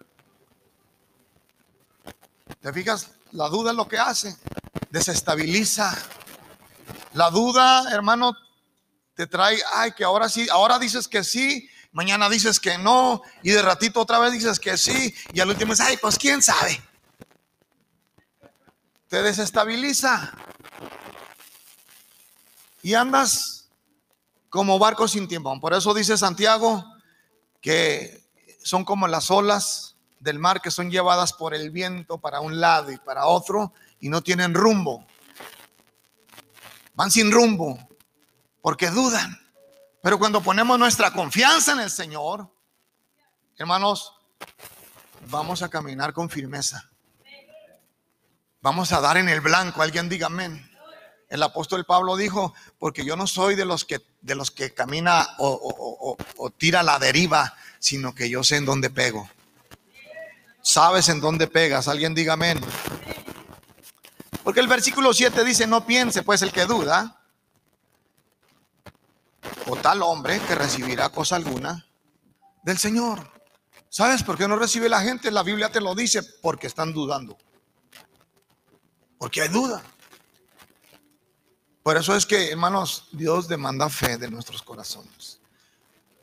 ¿Te fijas? La duda es lo que hace, desestabiliza. La duda, hermano, te trae, ay, que ahora sí, ahora dices que sí, mañana dices que no, y de ratito otra vez dices que sí, y al último es, ay, pues quién sabe. Te desestabiliza. Y andas como barco sin tiempo. Por eso dice Santiago que son como las olas del mar que son llevadas por el viento para un lado y para otro y no tienen rumbo. Van sin rumbo porque dudan. Pero cuando ponemos nuestra confianza en el Señor, hermanos, vamos a caminar con firmeza. Vamos a dar en el blanco. Alguien diga amén. El apóstol Pablo dijo, porque yo no soy de los que, de los que camina o, o tira la deriva, sino que yo sé en dónde pego. ¿Sabes en dónde pegas? Alguien diga amén. Porque el versículo 7 dice, no piense pues el que duda, o tal hombre que recibirá cosa alguna del Señor. ¿Sabes por qué no recibe la gente? La Biblia te lo dice, porque están dudando. Porque hay duda. Por eso es que, hermanos, Dios demanda fe de nuestros corazones.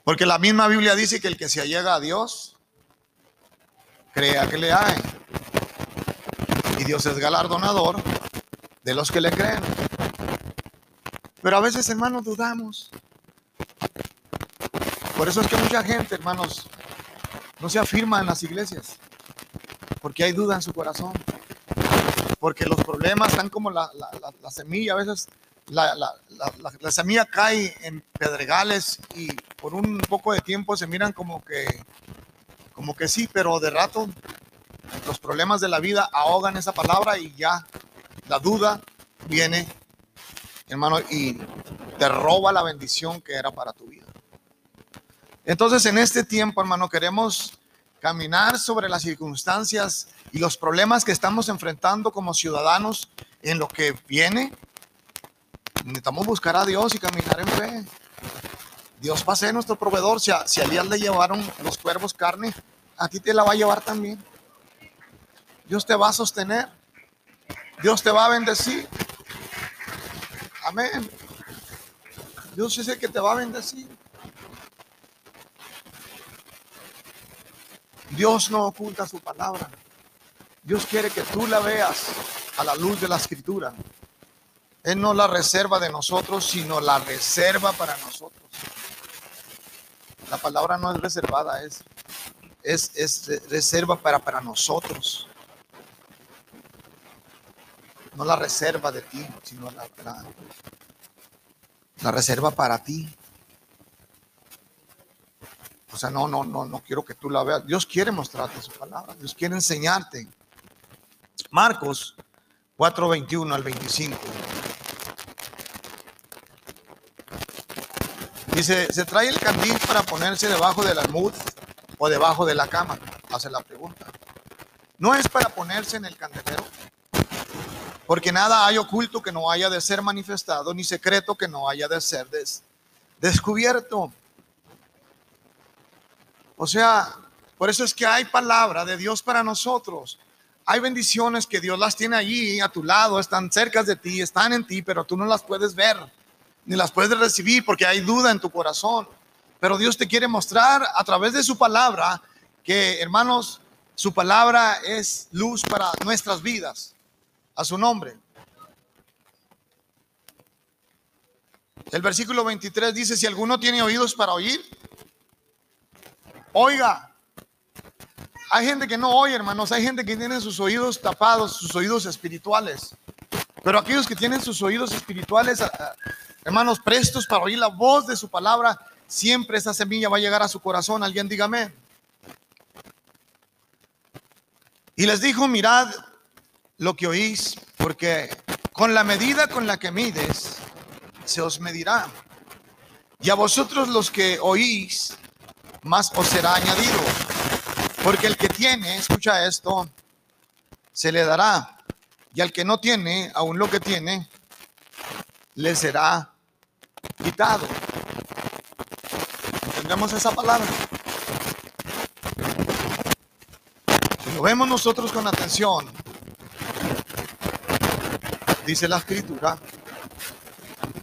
Porque la misma Biblia dice que el que se allega a Dios, crea que le hay. Y Dios es galardonador de los que le creen. Pero a veces, hermanos, dudamos. Por eso es que mucha gente, hermanos, no se afirma en las iglesias. Porque hay duda en su corazón. Porque los problemas están como la, la semilla a veces la, la, la, semilla cae en pedregales y por un poco de tiempo se miran como que, como que sí, pero de rato los problemas de la vida ahogan esa palabra y ya la duda viene, hermano, y te roba la bendición que era para tu vida. Entonces, en este tiempo, hermano, queremos caminar sobre las circunstancias y los problemas que estamos enfrentando como ciudadanos en lo que viene necesitamos buscar a Dios y caminar en fe. Dios va a ser nuestro proveedor. Si a, si le llevaron los cuervos carne, a ti te la va a llevar también. Dios te va a sostener. Dios te va a bendecir. Amén. Dios es el que te va a bendecir. Dios no oculta su palabra. Dios quiere que tú la veas a la luz de la escritura. Él no la reserva de nosotros, sino la reserva para nosotros. La palabra no es reservada, es, es, reserva para, para nosotros. No la reserva de ti, sino la, la, reserva para ti. O sea, no, no, no, no quiero que tú la veas. Dios quiere mostrarte su palabra. Dios quiere enseñarte. Marcos 4, 21 al 25. Dice, ¿se trae el candil para ponerse debajo del almud o debajo de la cama? Hace la pregunta. No es para ponerse en el candelero, porque nada hay oculto que no haya de ser manifestado, ni secreto que no haya de ser descubierto. O sea, por eso es que hay palabra de Dios para nosotros. Hay bendiciones que Dios las tiene allí a tu lado, están cerca de ti, están en ti, pero tú no las puedes ver ni las puedes recibir porque hay duda en tu corazón. Pero Dios te quiere mostrar a través de su palabra que, hermanos, su palabra es luz para nuestras vidas. A su nombre. El versículo 23 dice, si alguno tiene oídos para oír, oiga. Hay gente que no oye, hermanos. Hay gente que tiene sus oídos tapados, sus oídos espirituales. Pero aquellos que tienen sus oídos espirituales hermanos, prestos para oír la voz de su palabra, siempre esa semilla va a llegar a su corazón. Alguien dígame. Y les dijo, mirad lo que oís, porque con la medida con la que mides, se os medirá. Y a vosotros los que oís, más os será añadido. Porque el que tiene, escucha esto, se le dará. Y al que no tiene, aún lo que tiene, le será quitado. ¿Entendemos esa palabra? Si lo vemos nosotros con atención, dice la escritura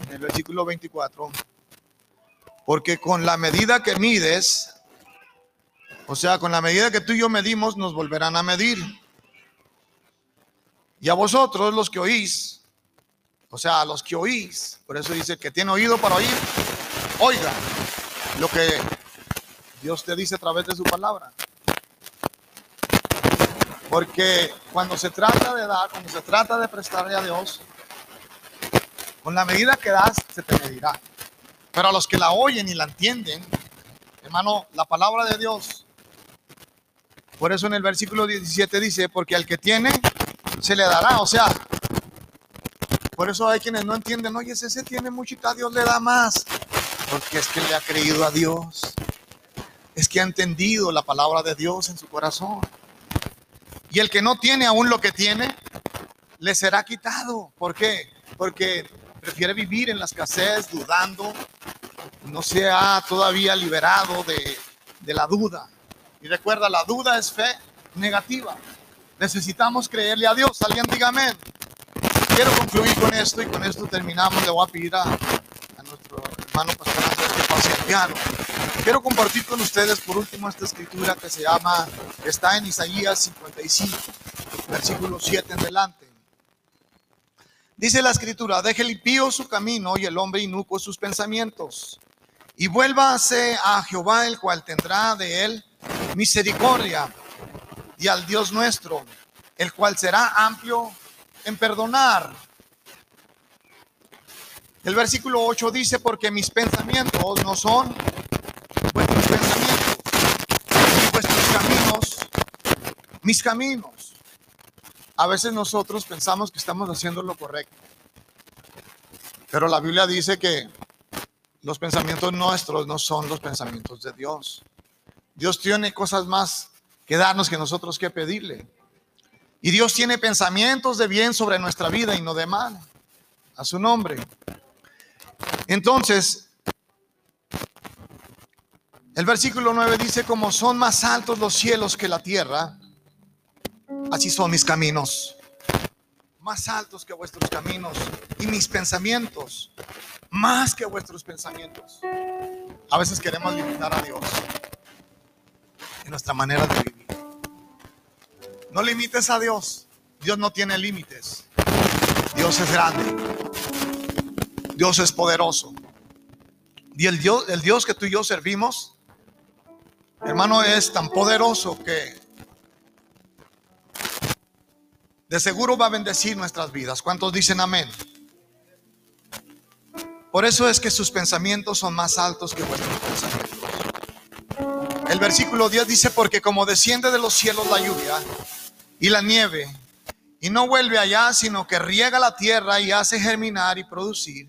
en el versículo 24, porque con la medida que mides, o sea, con la medida que tú y yo medimos, nos volverán a medir. Y a vosotros, los que oís, o sea, a los que oís, por eso dice que tiene oído para oír, oiga lo que Dios te dice a través de su palabra. Porque cuando se trata de dar, cuando se trata de prestarle a Dios, con la medida que das, se te medirá. Pero a los que la oyen y la entienden, hermano, la palabra de Dios. Por eso en el versículo 17 dice, porque al que tiene, se le dará. O sea, por eso hay quienes no entienden, oye, ese tiene muchita, Dios le da más. Porque es que le ha creído a Dios. Es que ha entendido la palabra de Dios en su corazón. Y el que no tiene aún lo que tiene, le será quitado. ¿Por qué? Porque prefiere vivir en la escasez, dudando, no se ha todavía liberado de, de la duda. Y recuerda, la duda es fe negativa. Necesitamos creerle a Dios. Alguien diga amén. Quiero concluir con esto y con esto terminamos. Le voy a pedir a, nuestro hermano pastor que pase piano. Quiero compartir con ustedes por último esta escritura que se llama, está en Isaías 55, versículo 7 en adelante. Dice la escritura, deje el impío su camino y el hombre inuco sus pensamientos. Y vuélvase a Jehová, el cual tendrá de él misericordia, y al Dios nuestro, el cual será amplio en perdonar. El versículo 8 dice, porque mis pensamientos no son vuestros pensamientos, y vuestros caminos, mis caminos. A veces nosotros pensamos que estamos haciendo lo correcto. Pero la Biblia dice que los pensamientos nuestros no son los pensamientos de Dios. Dios tiene cosas más que darnos que nosotros que pedirle. Y Dios tiene pensamientos de bien sobre nuestra vida y no de mal. A su nombre. Entonces, el versículo 9 dice, como son más altos los cielos que la tierra, Así son mis caminos, más altos que vuestros caminos y mis pensamientos, más que vuestros pensamientos. A veces queremos limitar a Dios nuestra manera de vivir. No limites a Dios. Dios no tiene límites. Dios es grande. Dios es poderoso. Y el Dios, el Dios que tú y yo servimos, hermano, es tan poderoso que de seguro va a bendecir nuestras vidas. ¿Cuántos dicen amén? Por eso es que sus pensamientos son más altos que vuestros pensamientos. El versículo 10 dice, porque como desciende de los cielos la lluvia y la nieve, y no vuelve allá, sino que riega la tierra y hace germinar y producir.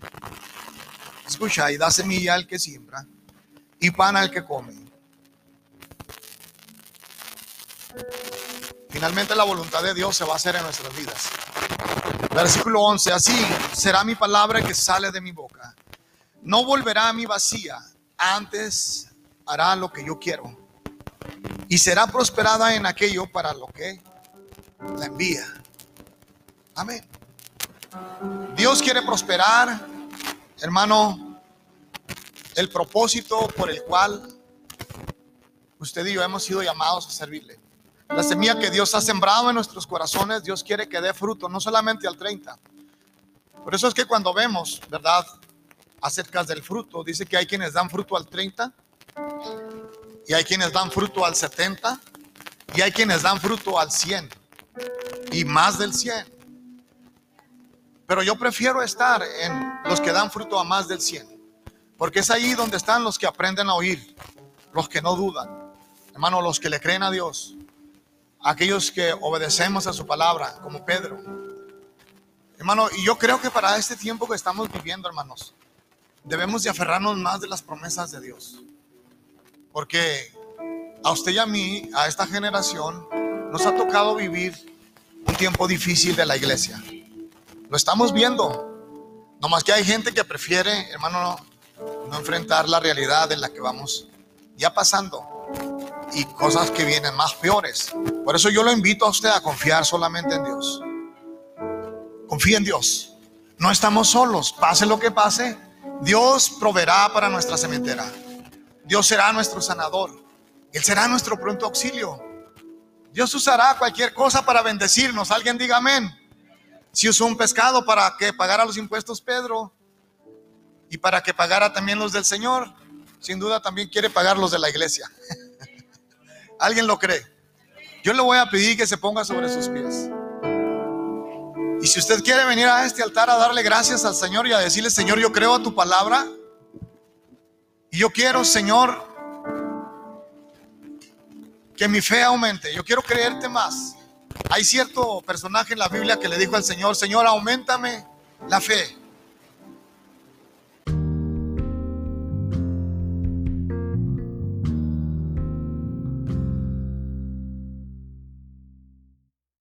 Escucha, y da semilla al que siembra y pan al que come. Finalmente la voluntad de Dios se va a hacer en nuestras vidas. Versículo 11, así será mi palabra que sale de mi boca. No volverá a mi vacía, antes hará lo que yo quiero. Y será prosperada en aquello para lo que la envía. Amén. Dios quiere prosperar, hermano, el propósito por el cual usted y yo hemos sido llamados a servirle. La semilla que Dios ha sembrado en nuestros corazones, Dios quiere que dé fruto, no solamente al 30. Por eso es que cuando vemos, ¿verdad? Acerca del fruto, dice que hay quienes dan fruto al 30 y hay quienes dan fruto al 70 y hay quienes dan fruto al 100 y más del 100. Pero yo prefiero estar en los que dan fruto a más del 100. Porque es ahí donde están los que aprenden a oír, los que no dudan, hermano, los que le creen a Dios, aquellos que obedecemos a su palabra, como Pedro. Hermano, y yo creo que para este tiempo que estamos viviendo, hermanos, debemos de aferrarnos más de las promesas de Dios. Porque a usted y a mí, a esta generación, nos ha tocado vivir un tiempo difícil de la iglesia. Lo estamos viendo. Nomás que hay gente que prefiere, hermano, no, enfrentar la realidad en la que vamos ya pasando y cosas que vienen más peores. Por eso yo lo invito a usted a confiar solamente en Dios. Confía en Dios. No estamos solos. Pase lo que pase, Dios proveerá para nuestra cementera. Dios será nuestro sanador. Él será nuestro pronto auxilio. Dios usará cualquier cosa para bendecirnos. Alguien diga amén. Si usó un pescado para que pagara los impuestos Pedro y para que pagara también los del Señor, sin duda también quiere pagar los de la iglesia. ¿Alguien lo cree? Yo le voy a pedir que se ponga sobre sus pies. Y si usted quiere venir a este altar a darle gracias al Señor y a decirle, Señor, yo creo a tu palabra. Y yo quiero, Señor, que mi fe aumente. Yo quiero creerte más. Hay cierto personaje en la Biblia que le dijo al Señor, Señor, aumentame la fe.